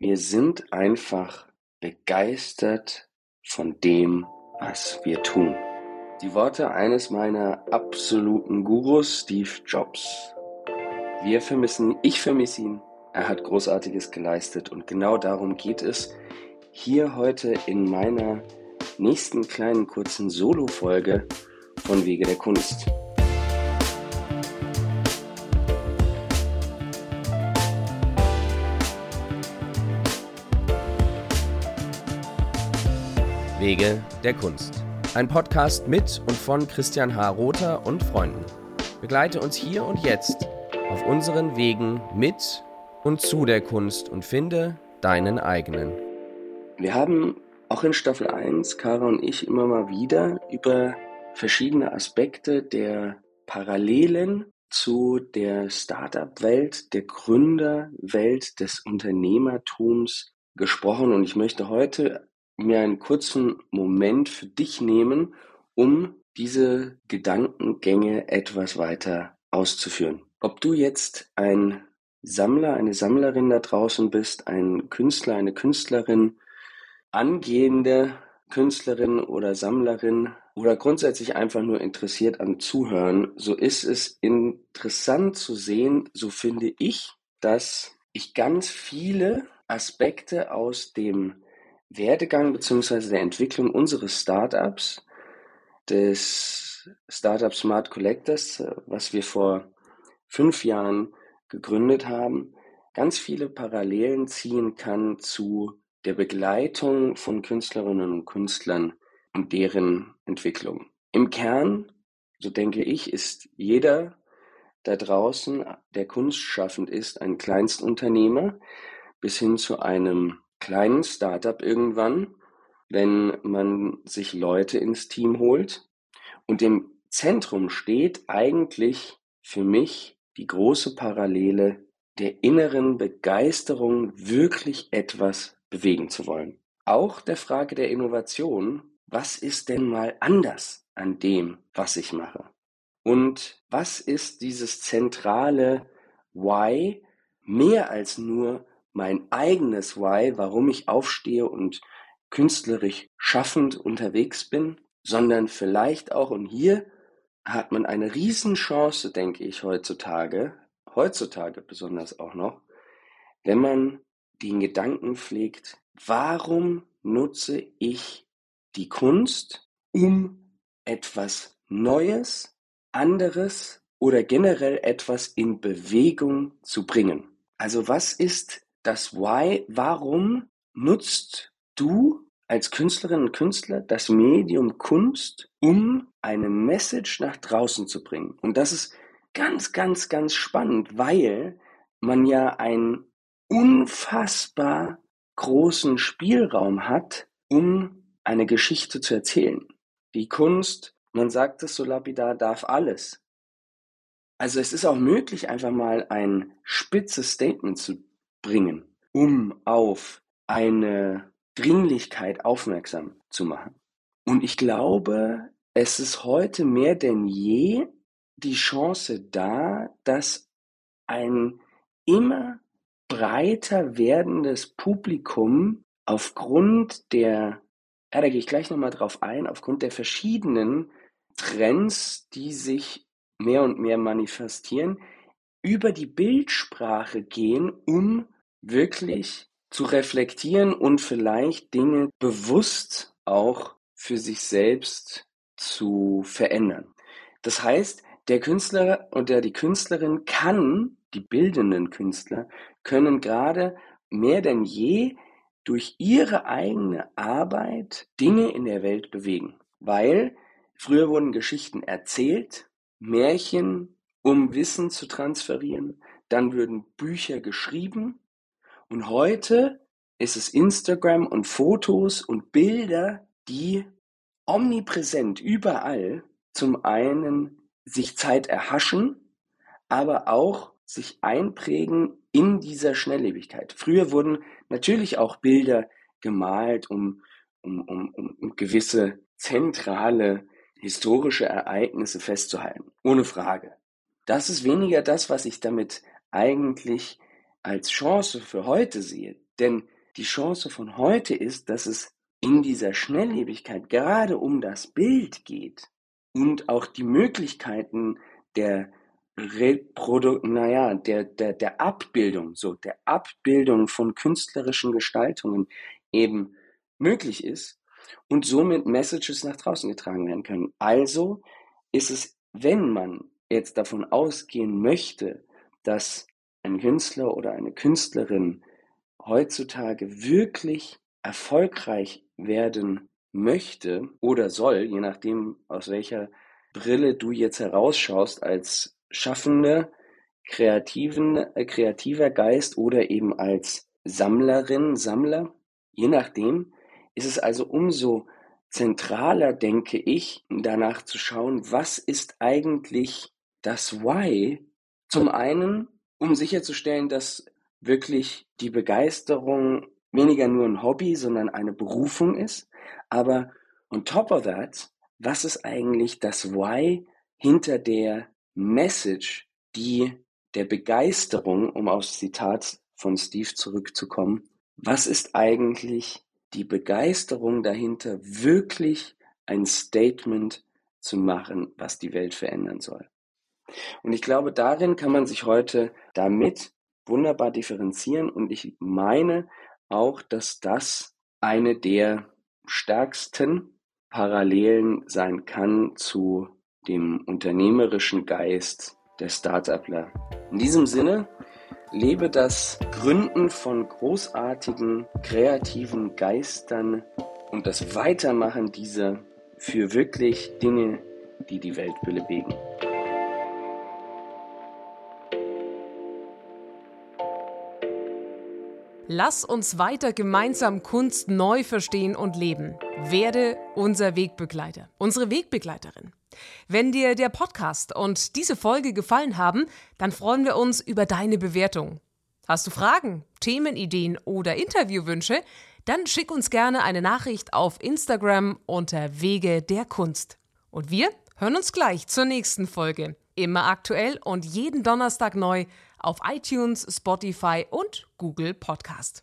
Wir sind einfach begeistert von dem, was wir tun. Die Worte eines meiner absoluten Gurus, Steve Jobs. Wir vermissen, ich vermisse ihn. Er hat Großartiges geleistet und genau darum geht es hier heute in meiner nächsten kleinen kurzen Solo-Folge von Wege der Kunst. Wege der Kunst. Ein Podcast mit und von Christian H. Rother und Freunden. Begleite uns hier und jetzt auf unseren Wegen mit und zu der Kunst und finde deinen eigenen. Wir haben auch in Staffel 1, Kara und ich, immer mal wieder über verschiedene Aspekte der Parallelen zu der Startup-Welt, der Gründerwelt, des Unternehmertums gesprochen. Und ich möchte heute mir einen kurzen Moment für dich nehmen, um diese Gedankengänge etwas weiter auszuführen. Ob du jetzt ein Sammler, eine Sammlerin da draußen bist, ein Künstler, eine Künstlerin, angehende Künstlerin oder Sammlerin oder grundsätzlich einfach nur interessiert am Zuhören, so ist es interessant zu sehen, so finde ich, dass ich ganz viele Aspekte aus dem Werdegang beziehungsweise der Entwicklung unseres Startups, des Startup Smart Collectors, was wir vor fünf Jahren gegründet haben, ganz viele Parallelen ziehen kann zu der Begleitung von Künstlerinnen und Künstlern und deren Entwicklung. Im Kern, so denke ich, ist jeder da draußen, der kunstschaffend ist, ein Kleinstunternehmer bis hin zu einem kleinen Startup irgendwann, wenn man sich Leute ins Team holt. Und im Zentrum steht eigentlich für mich die große Parallele der inneren Begeisterung, wirklich etwas bewegen zu wollen. Auch der Frage der Innovation, was ist denn mal anders an dem, was ich mache? Und was ist dieses zentrale Why mehr als nur mein eigenes Why, warum ich aufstehe und künstlerisch schaffend unterwegs bin, sondern vielleicht auch, und hier hat man eine Riesenchance, denke ich, heutzutage, heutzutage besonders auch noch, wenn man den Gedanken pflegt, warum nutze ich die Kunst, um etwas Neues, anderes oder generell etwas in Bewegung zu bringen. Also was ist das Why, warum nutzt du als Künstlerin und Künstler das Medium Kunst, um eine Message nach draußen zu bringen? Und das ist ganz, ganz, ganz spannend, weil man ja einen unfassbar großen Spielraum hat, um eine Geschichte zu erzählen. Die Kunst, man sagt es so lapidar, darf alles. Also es ist auch möglich, einfach mal ein spitzes Statement zu bringen, um auf eine Dringlichkeit aufmerksam zu machen. Und ich glaube, es ist heute mehr denn je die Chance da, dass ein immer breiter werdendes Publikum aufgrund der, ja, da gehe ich gleich nochmal drauf ein, aufgrund der verschiedenen Trends, die sich mehr und mehr manifestieren, über die Bildsprache gehen, um wirklich zu reflektieren und vielleicht Dinge bewusst auch für sich selbst zu verändern. Das heißt, der Künstler oder die Künstlerin kann, die bildenden Künstler, können gerade mehr denn je durch ihre eigene Arbeit Dinge in der Welt bewegen. Weil früher wurden Geschichten erzählt, Märchen um Wissen zu transferieren. Dann würden Bücher geschrieben. Und heute ist es Instagram und Fotos und Bilder, die omnipräsent überall zum einen sich Zeit erhaschen, aber auch sich einprägen in dieser Schnelllebigkeit. Früher wurden natürlich auch Bilder gemalt, um, um, um, um gewisse zentrale historische Ereignisse festzuhalten. Ohne Frage. Das ist weniger das, was ich damit eigentlich als Chance für heute sehe. Denn die Chance von heute ist, dass es in dieser Schnelllebigkeit gerade um das Bild geht und auch die Möglichkeiten der Reprodu naja, der, der, der Abbildung, so, der Abbildung von künstlerischen Gestaltungen eben möglich ist und somit Messages nach draußen getragen werden können. Also ist es, wenn man jetzt davon ausgehen möchte, dass ein Künstler oder eine Künstlerin heutzutage wirklich erfolgreich werden möchte oder soll, je nachdem, aus welcher Brille du jetzt herausschaust als Schaffende, kreativen, äh, kreativer Geist oder eben als Sammlerin, Sammler, je nachdem, ist es also umso zentraler, denke ich, danach zu schauen, was ist eigentlich das Why? Zum einen, um sicherzustellen, dass wirklich die Begeisterung weniger nur ein Hobby, sondern eine Berufung ist. Aber on top of that, was ist eigentlich das Why hinter der Message, die der Begeisterung, um aufs Zitat von Steve zurückzukommen, was ist eigentlich die Begeisterung dahinter, wirklich ein Statement zu machen, was die Welt verändern soll? Und ich glaube, darin kann man sich heute damit wunderbar differenzieren und ich meine auch, dass das eine der stärksten Parallelen sein kann zu dem unternehmerischen Geist der Start-upler. In diesem Sinne, lebe das Gründen von großartigen, kreativen Geistern und das Weitermachen dieser für wirklich Dinge, die die Welt beleben. Lass uns weiter gemeinsam Kunst neu verstehen und leben. Werde unser Wegbegleiter, unsere Wegbegleiterin. Wenn dir der Podcast und diese Folge gefallen haben, dann freuen wir uns über deine Bewertung. Hast du Fragen, Themenideen oder Interviewwünsche? Dann schick uns gerne eine Nachricht auf Instagram unter Wege der Kunst. Und wir hören uns gleich zur nächsten Folge. Immer aktuell und jeden Donnerstag neu auf iTunes, Spotify und Google Podcast.